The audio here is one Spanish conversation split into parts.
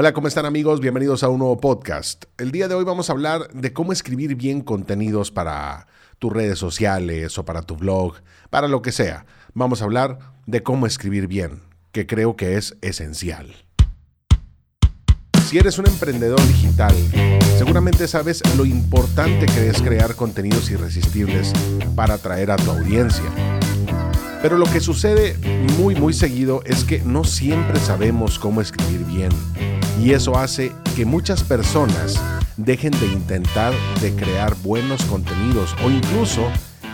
Hola, ¿cómo están amigos? Bienvenidos a un nuevo podcast. El día de hoy vamos a hablar de cómo escribir bien contenidos para tus redes sociales o para tu blog, para lo que sea. Vamos a hablar de cómo escribir bien, que creo que es esencial. Si eres un emprendedor digital, seguramente sabes lo importante que es crear contenidos irresistibles para atraer a tu audiencia. Pero lo que sucede muy muy seguido es que no siempre sabemos cómo escribir bien y eso hace que muchas personas dejen de intentar de crear buenos contenidos o incluso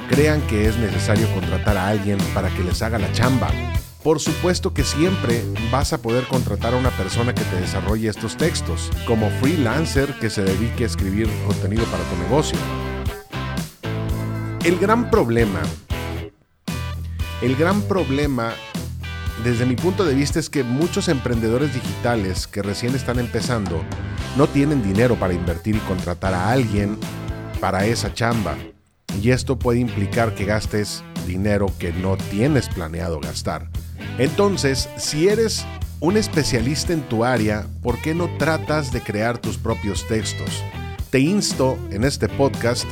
crean que es necesario contratar a alguien para que les haga la chamba. Por supuesto que siempre vas a poder contratar a una persona que te desarrolle estos textos, como freelancer que se dedique a escribir contenido para tu negocio. El gran problema, el gran problema desde mi punto de vista es que muchos emprendedores digitales que recién están empezando no tienen dinero para invertir y contratar a alguien para esa chamba. Y esto puede implicar que gastes dinero que no tienes planeado gastar. Entonces, si eres un especialista en tu área, ¿por qué no tratas de crear tus propios textos? Te insto en este podcast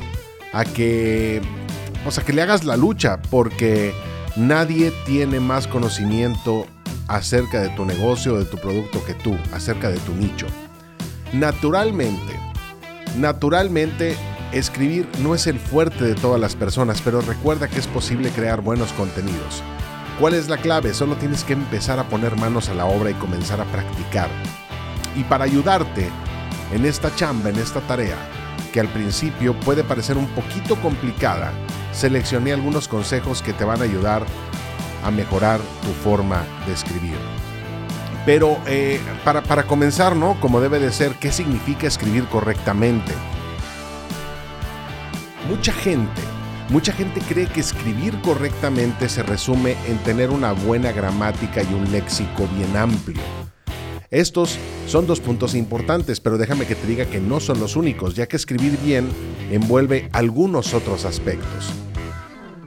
a que, o sea, que le hagas la lucha, porque Nadie tiene más conocimiento acerca de tu negocio, de tu producto que tú, acerca de tu nicho. Naturalmente, naturalmente, escribir no es el fuerte de todas las personas, pero recuerda que es posible crear buenos contenidos. ¿Cuál es la clave? Solo tienes que empezar a poner manos a la obra y comenzar a practicar. Y para ayudarte en esta chamba, en esta tarea, que al principio puede parecer un poquito complicada, seleccioné algunos consejos que te van a ayudar a mejorar tu forma de escribir. Pero eh, para, para comenzar, ¿no? Como debe de ser, ¿qué significa escribir correctamente? Mucha gente, mucha gente cree que escribir correctamente se resume en tener una buena gramática y un léxico bien amplio. Estos son dos puntos importantes, pero déjame que te diga que no son los únicos, ya que escribir bien envuelve algunos otros aspectos.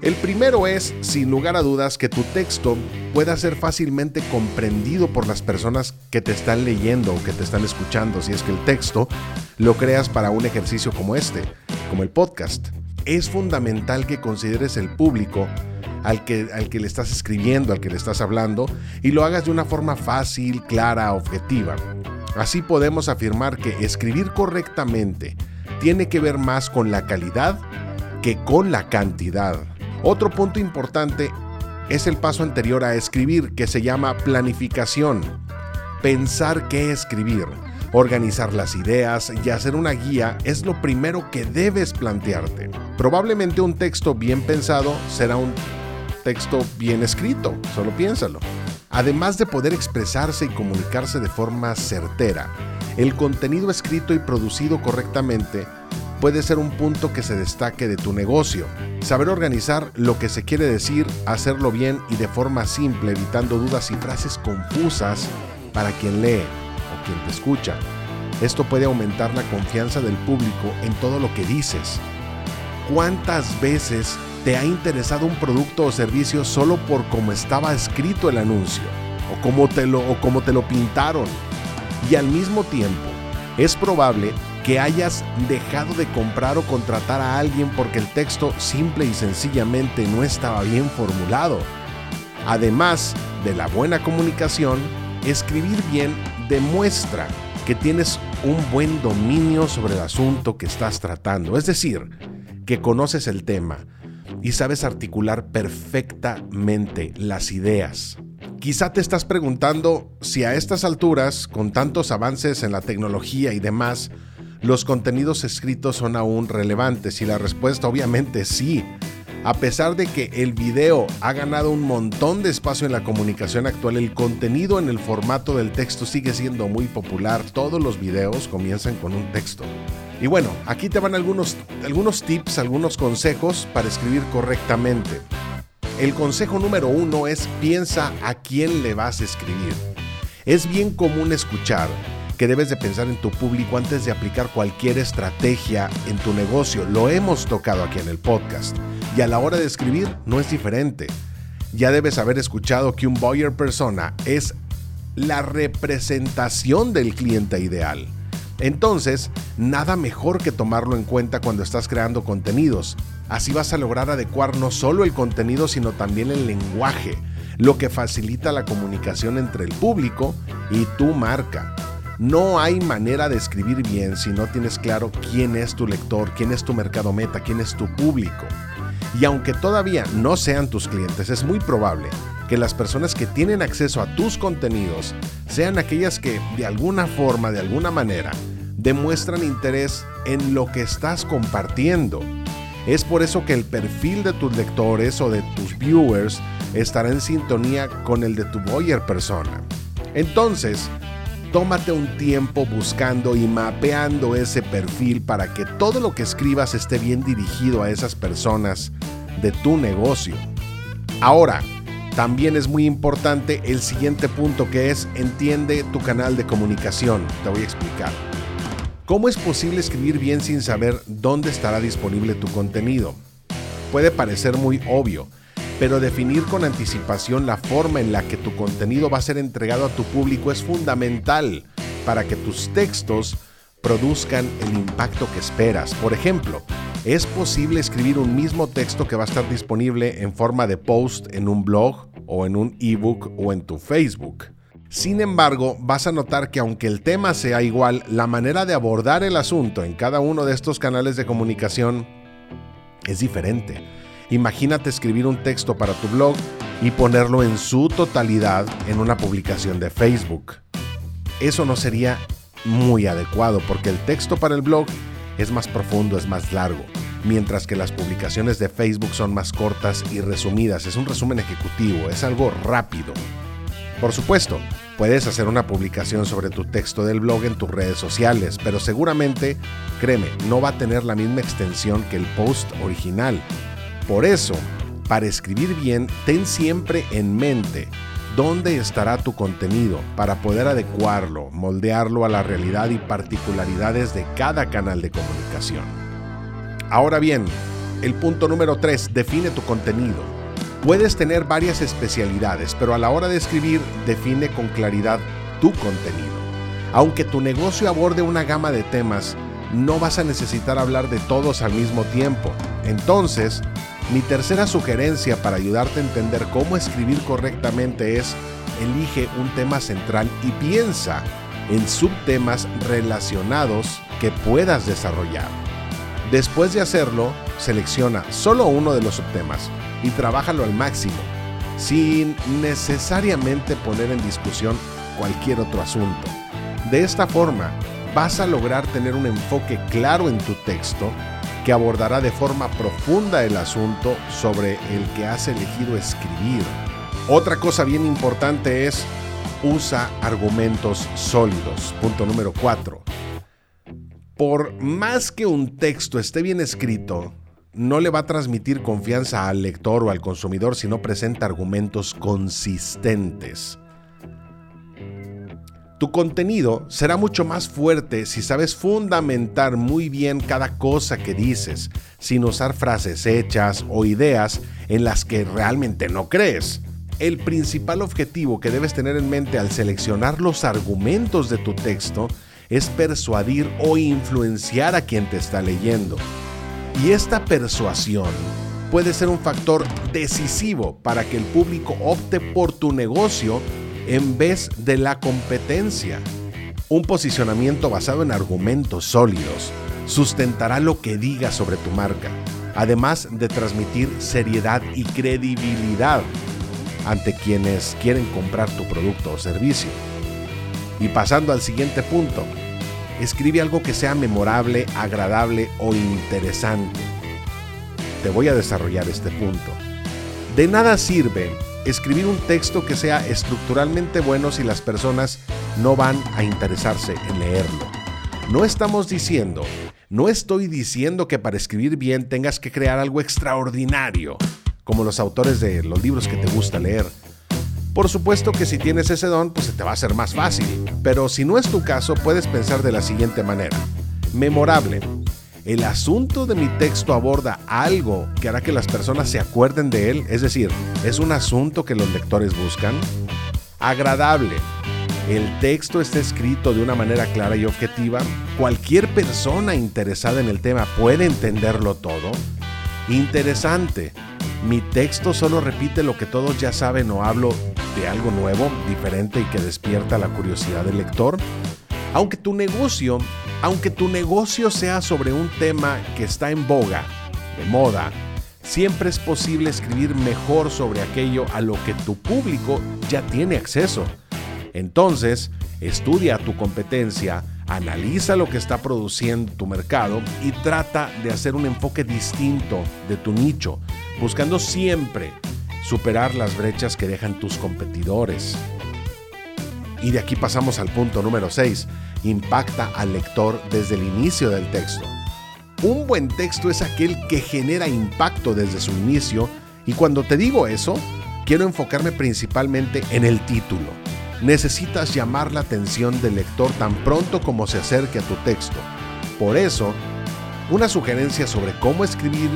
El primero es, sin lugar a dudas, que tu texto pueda ser fácilmente comprendido por las personas que te están leyendo o que te están escuchando, si es que el texto lo creas para un ejercicio como este, como el podcast. Es fundamental que consideres el público al que, al que le estás escribiendo, al que le estás hablando, y lo hagas de una forma fácil, clara, objetiva. Así podemos afirmar que escribir correctamente tiene que ver más con la calidad que con la cantidad. Otro punto importante es el paso anterior a escribir, que se llama planificación. Pensar qué escribir, organizar las ideas y hacer una guía es lo primero que debes plantearte. Probablemente un texto bien pensado será un texto bien escrito, solo piénsalo. Además de poder expresarse y comunicarse de forma certera, el contenido escrito y producido correctamente puede ser un punto que se destaque de tu negocio. Saber organizar lo que se quiere decir, hacerlo bien y de forma simple, evitando dudas y frases confusas para quien lee o quien te escucha. Esto puede aumentar la confianza del público en todo lo que dices. ¿Cuántas veces te ha interesado un producto o servicio solo por cómo estaba escrito el anuncio o cómo te lo, o cómo te lo pintaron. Y al mismo tiempo, es probable que hayas dejado de comprar o contratar a alguien porque el texto simple y sencillamente no estaba bien formulado. Además de la buena comunicación, escribir bien demuestra que tienes un buen dominio sobre el asunto que estás tratando, es decir, que conoces el tema, y sabes articular perfectamente las ideas. Quizá te estás preguntando si a estas alturas, con tantos avances en la tecnología y demás, los contenidos escritos son aún relevantes y la respuesta obviamente sí. A pesar de que el video ha ganado un montón de espacio en la comunicación actual, el contenido en el formato del texto sigue siendo muy popular. Todos los videos comienzan con un texto. Y bueno, aquí te van algunos, algunos tips, algunos consejos para escribir correctamente. El consejo número uno es piensa a quién le vas a escribir. Es bien común escuchar que debes de pensar en tu público antes de aplicar cualquier estrategia en tu negocio. Lo hemos tocado aquí en el podcast. Y a la hora de escribir no es diferente. Ya debes haber escuchado que un buyer persona es la representación del cliente ideal. Entonces, nada mejor que tomarlo en cuenta cuando estás creando contenidos. Así vas a lograr adecuar no solo el contenido, sino también el lenguaje, lo que facilita la comunicación entre el público y tu marca. No hay manera de escribir bien si no tienes claro quién es tu lector, quién es tu mercado meta, quién es tu público. Y aunque todavía no sean tus clientes, es muy probable que las personas que tienen acceso a tus contenidos sean aquellas que de alguna forma, de alguna manera, demuestran interés en lo que estás compartiendo. Es por eso que el perfil de tus lectores o de tus viewers estará en sintonía con el de tu buyer persona. Entonces, tómate un tiempo buscando y mapeando ese perfil para que todo lo que escribas esté bien dirigido a esas personas de tu negocio. Ahora, también es muy importante el siguiente punto que es entiende tu canal de comunicación. Te voy a explicar. ¿Cómo es posible escribir bien sin saber dónde estará disponible tu contenido? Puede parecer muy obvio, pero definir con anticipación la forma en la que tu contenido va a ser entregado a tu público es fundamental para que tus textos produzcan el impacto que esperas. Por ejemplo, es posible escribir un mismo texto que va a estar disponible en forma de post en un blog o en un ebook o en tu Facebook. Sin embargo, vas a notar que aunque el tema sea igual, la manera de abordar el asunto en cada uno de estos canales de comunicación es diferente. Imagínate escribir un texto para tu blog y ponerlo en su totalidad en una publicación de Facebook. Eso no sería muy adecuado porque el texto para el blog es más profundo, es más largo, mientras que las publicaciones de Facebook son más cortas y resumidas. Es un resumen ejecutivo, es algo rápido. Por supuesto, puedes hacer una publicación sobre tu texto del blog en tus redes sociales, pero seguramente, créeme, no va a tener la misma extensión que el post original. Por eso, para escribir bien, ten siempre en mente dónde estará tu contenido para poder adecuarlo, moldearlo a la realidad y particularidades de cada canal de comunicación. Ahora bien, el punto número 3, define tu contenido. Puedes tener varias especialidades, pero a la hora de escribir define con claridad tu contenido. Aunque tu negocio aborde una gama de temas, no vas a necesitar hablar de todos al mismo tiempo. Entonces, mi tercera sugerencia para ayudarte a entender cómo escribir correctamente es elige un tema central y piensa en subtemas relacionados que puedas desarrollar. Después de hacerlo, selecciona solo uno de los subtemas y trabájalo al máximo, sin necesariamente poner en discusión cualquier otro asunto. De esta forma, vas a lograr tener un enfoque claro en tu texto que abordará de forma profunda el asunto sobre el que has elegido escribir. Otra cosa bien importante es usa argumentos sólidos. Punto número 4. Por más que un texto esté bien escrito, no le va a transmitir confianza al lector o al consumidor si no presenta argumentos consistentes. Tu contenido será mucho más fuerte si sabes fundamentar muy bien cada cosa que dices, sin usar frases hechas o ideas en las que realmente no crees. El principal objetivo que debes tener en mente al seleccionar los argumentos de tu texto es persuadir o influenciar a quien te está leyendo. Y esta persuasión puede ser un factor decisivo para que el público opte por tu negocio en vez de la competencia. Un posicionamiento basado en argumentos sólidos sustentará lo que digas sobre tu marca, además de transmitir seriedad y credibilidad ante quienes quieren comprar tu producto o servicio. Y pasando al siguiente punto, escribe algo que sea memorable, agradable o interesante. Te voy a desarrollar este punto. De nada sirve escribir un texto que sea estructuralmente bueno si las personas no van a interesarse en leerlo. No estamos diciendo, no estoy diciendo que para escribir bien tengas que crear algo extraordinario, como los autores de los libros que te gusta leer. Por supuesto que si tienes ese don, pues se te va a hacer más fácil, pero si no es tu caso, puedes pensar de la siguiente manera. Memorable, el asunto de mi texto aborda algo que hará que las personas se acuerden de él, es decir, es un asunto que los lectores buscan. Agradable. el texto está escrito de una manera clara y objetiva, cualquier persona interesada en el tema puede entenderlo todo. Interesante, mi texto solo repite lo que todos ya saben o hablo de algo nuevo, diferente y que despierta la curiosidad del lector. Aunque tu negocio, aunque tu negocio sea sobre un tema que está en boga, de moda, siempre es posible escribir mejor sobre aquello a lo que tu público ya tiene acceso. Entonces, estudia tu competencia, analiza lo que está produciendo tu mercado y trata de hacer un enfoque distinto de tu nicho, buscando siempre superar las brechas que dejan tus competidores. Y de aquí pasamos al punto número 6. Impacta al lector desde el inicio del texto. Un buen texto es aquel que genera impacto desde su inicio y cuando te digo eso, quiero enfocarme principalmente en el título necesitas llamar la atención del lector tan pronto como se acerque a tu texto. Por eso, una sugerencia sobre cómo escribir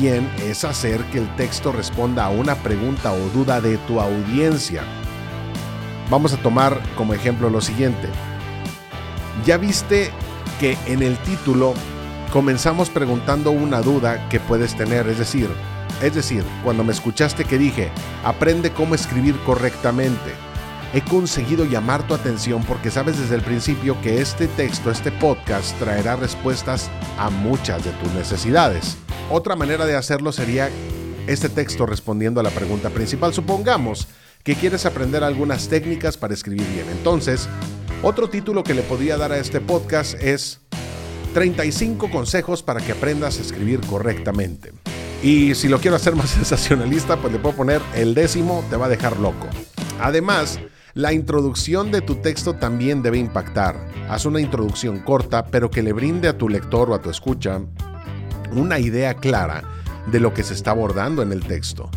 bien es hacer que el texto responda a una pregunta o duda de tu audiencia. Vamos a tomar como ejemplo lo siguiente. Ya viste que en el título comenzamos preguntando una duda que puedes tener, es decir, es decir, cuando me escuchaste que dije, aprende cómo escribir correctamente he conseguido llamar tu atención porque sabes desde el principio que este texto, este podcast, traerá respuestas a muchas de tus necesidades. Otra manera de hacerlo sería este texto respondiendo a la pregunta principal. Supongamos que quieres aprender algunas técnicas para escribir bien. Entonces, otro título que le podría dar a este podcast es 35 consejos para que aprendas a escribir correctamente. Y si lo quiero hacer más sensacionalista, pues le puedo poner el décimo te va a dejar loco. Además, la introducción de tu texto también debe impactar. Haz una introducción corta, pero que le brinde a tu lector o a tu escucha una idea clara de lo que se está abordando en el texto.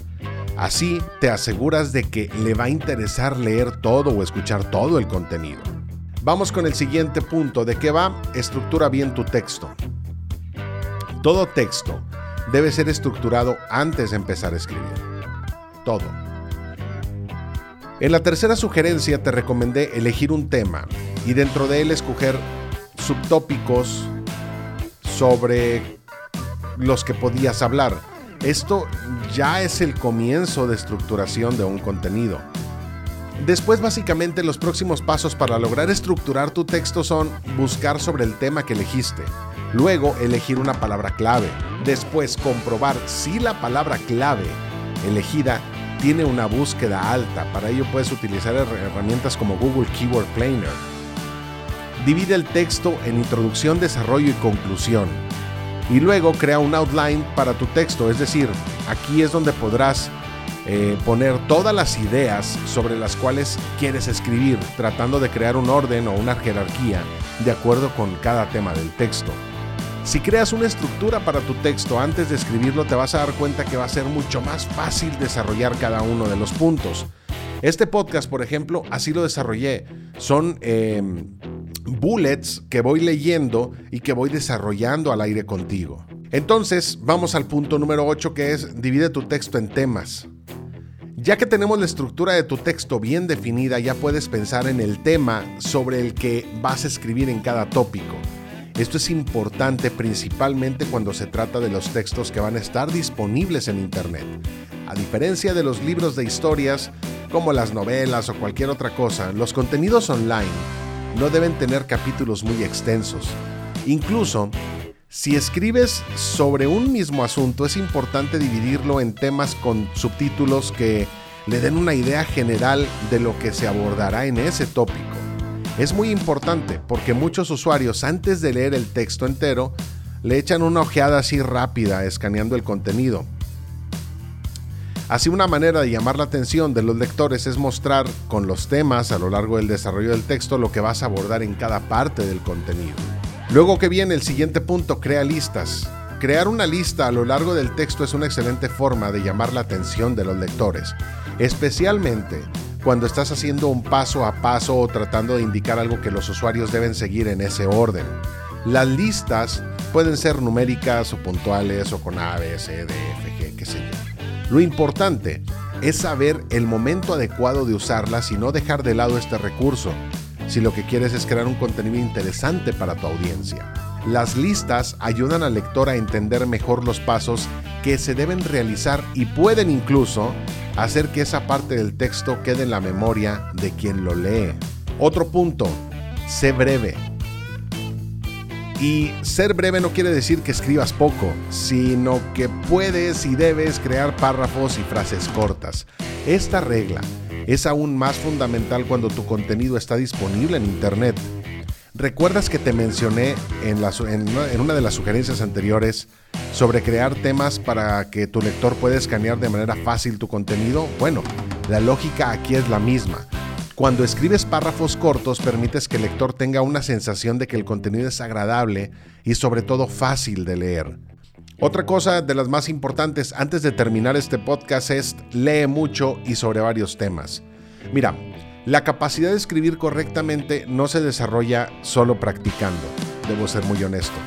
Así te aseguras de que le va a interesar leer todo o escuchar todo el contenido. Vamos con el siguiente punto. ¿De qué va? Estructura bien tu texto. Todo texto debe ser estructurado antes de empezar a escribir. Todo. En la tercera sugerencia te recomendé elegir un tema y dentro de él escoger subtópicos sobre los que podías hablar. Esto ya es el comienzo de estructuración de un contenido. Después básicamente los próximos pasos para lograr estructurar tu texto son buscar sobre el tema que elegiste, luego elegir una palabra clave, después comprobar si la palabra clave elegida tiene una búsqueda alta. Para ello puedes utilizar herramientas como Google Keyword Planner. Divide el texto en introducción, desarrollo y conclusión. Y luego crea un outline para tu texto, es decir, aquí es donde podrás eh, poner todas las ideas sobre las cuales quieres escribir, tratando de crear un orden o una jerarquía de acuerdo con cada tema del texto. Si creas una estructura para tu texto antes de escribirlo, te vas a dar cuenta que va a ser mucho más fácil desarrollar cada uno de los puntos. Este podcast, por ejemplo, así lo desarrollé. Son em, bullets que voy leyendo y que voy desarrollando al aire contigo. Entonces, vamos al punto número 8 que es divide tu texto en temas. Ya que tenemos la estructura de tu texto bien definida, ya puedes pensar en el tema sobre el que vas a escribir en cada tópico. Esto es importante principalmente cuando se trata de los textos que van a estar disponibles en Internet. A diferencia de los libros de historias, como las novelas o cualquier otra cosa, los contenidos online no deben tener capítulos muy extensos. Incluso, si escribes sobre un mismo asunto, es importante dividirlo en temas con subtítulos que le den una idea general de lo que se abordará en ese tópico. Es muy importante porque muchos usuarios antes de leer el texto entero le echan una ojeada así rápida escaneando el contenido. Así una manera de llamar la atención de los lectores es mostrar con los temas a lo largo del desarrollo del texto lo que vas a abordar en cada parte del contenido. Luego que viene el siguiente punto, crea listas. Crear una lista a lo largo del texto es una excelente forma de llamar la atención de los lectores, especialmente cuando estás haciendo un paso a paso o tratando de indicar algo que los usuarios deben seguir en ese orden. Las listas pueden ser numéricas o puntuales o con A, B, C, D, F, G, qué sé yo. Lo importante es saber el momento adecuado de usarlas y no dejar de lado este recurso. si lo que quieres es crear un contenido interesante para tu audiencia. Las listas ayudan al lector a entender mejor los pasos que se deben realizar y pueden incluso hacer que esa parte del texto quede en la memoria de quien lo lee. Otro punto, sé breve. Y ser breve no quiere decir que escribas poco, sino que puedes y debes crear párrafos y frases cortas. Esta regla es aún más fundamental cuando tu contenido está disponible en Internet. ¿Recuerdas que te mencioné en, una de las sugerencias anteriores sobre crear temas para que tu lector pueda escanear de manera fácil tu contenido? Bueno, la lógica aquí es la misma. Cuando escribes párrafos cortos permites que el lector tenga una sensación de que el contenido es agradable y sobre todo fácil de leer. Otra cosa de las más importantes antes de terminar este podcast es lee mucho y sobre varios temas. Mira, la capacidad de escribir correctamente no se desarrolla solo practicando, debo ser muy honesto.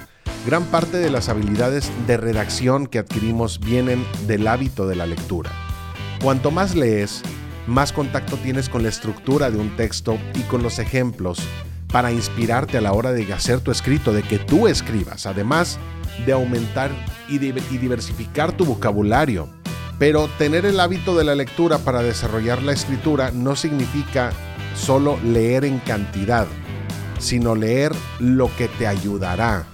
Gran parte de las habilidades de redacción que adquirimos vienen del hábito de la lectura. Cuanto más lees, más contacto tienes con la estructura de un texto y con los ejemplos para inspirarte a la hora de hacer tu escrito, de que tú escribas, además de aumentar y, diversificar tu vocabulario. Pero tener el hábito de la lectura para desarrollar la escritura no significa solo leer en cantidad, sino leer lo que te ayudará.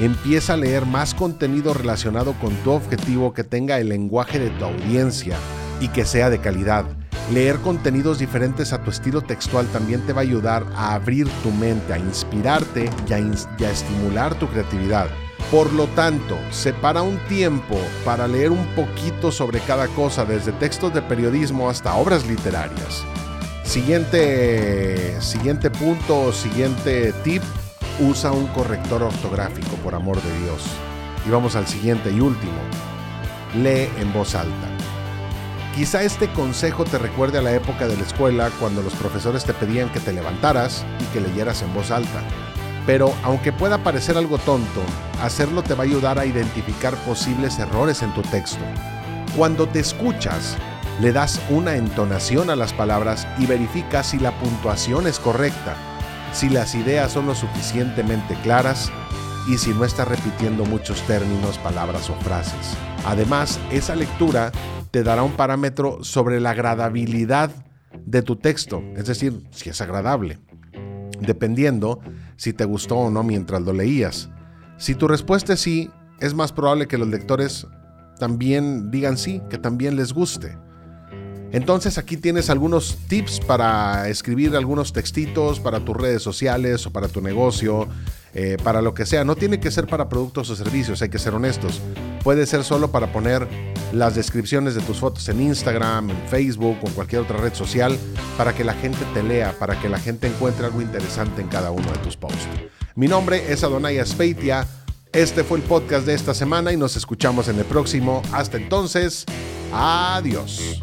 Empieza a leer más contenido relacionado con tu objetivo que tenga el lenguaje de tu audiencia y que sea de calidad. Leer contenidos diferentes a tu estilo textual también te va a ayudar a abrir tu mente, a inspirarte y a, estimular tu creatividad. Por lo tanto, separa un tiempo para leer un poquito sobre cada cosa, desde textos de periodismo hasta obras literarias. Siguiente, siguiente punto, siguiente tip, usa un corrector ortográfico, por amor de Dios. Y vamos al siguiente y último. Lee en voz alta. Quizá este consejo te recuerde a la época de la escuela cuando los profesores te pedían que te levantaras y que leyeras en voz alta. Pero aunque pueda parecer algo tonto, hacerlo te va a ayudar a identificar posibles errores en tu texto. Cuando te escuchas, le das una entonación a las palabras y verificas si la puntuación es correcta, si las ideas son lo suficientemente claras y si no estás repitiendo muchos términos, palabras o frases. Además, esa lectura te dará un parámetro sobre la agradabilidad de tu texto, es decir, si es agradable, dependiendo si te gustó o no mientras lo leías. Si tu respuesta es sí, es más probable que los lectores también digan sí, que también les guste. Entonces aquí tienes algunos tips para escribir algunos textitos para tus redes sociales o para tu negocio, eh, para lo que sea. No tiene que ser para productos o servicios, hay que ser honestos. Puede ser solo para poner las descripciones de tus fotos en Instagram, en Facebook o en cualquier otra red social para que la gente te lea, para que la gente encuentre algo interesante en cada uno de tus posts. Mi nombre es Adonai Aspeitia. Este fue el podcast de esta semana y nos escuchamos en el próximo. Hasta entonces, adiós.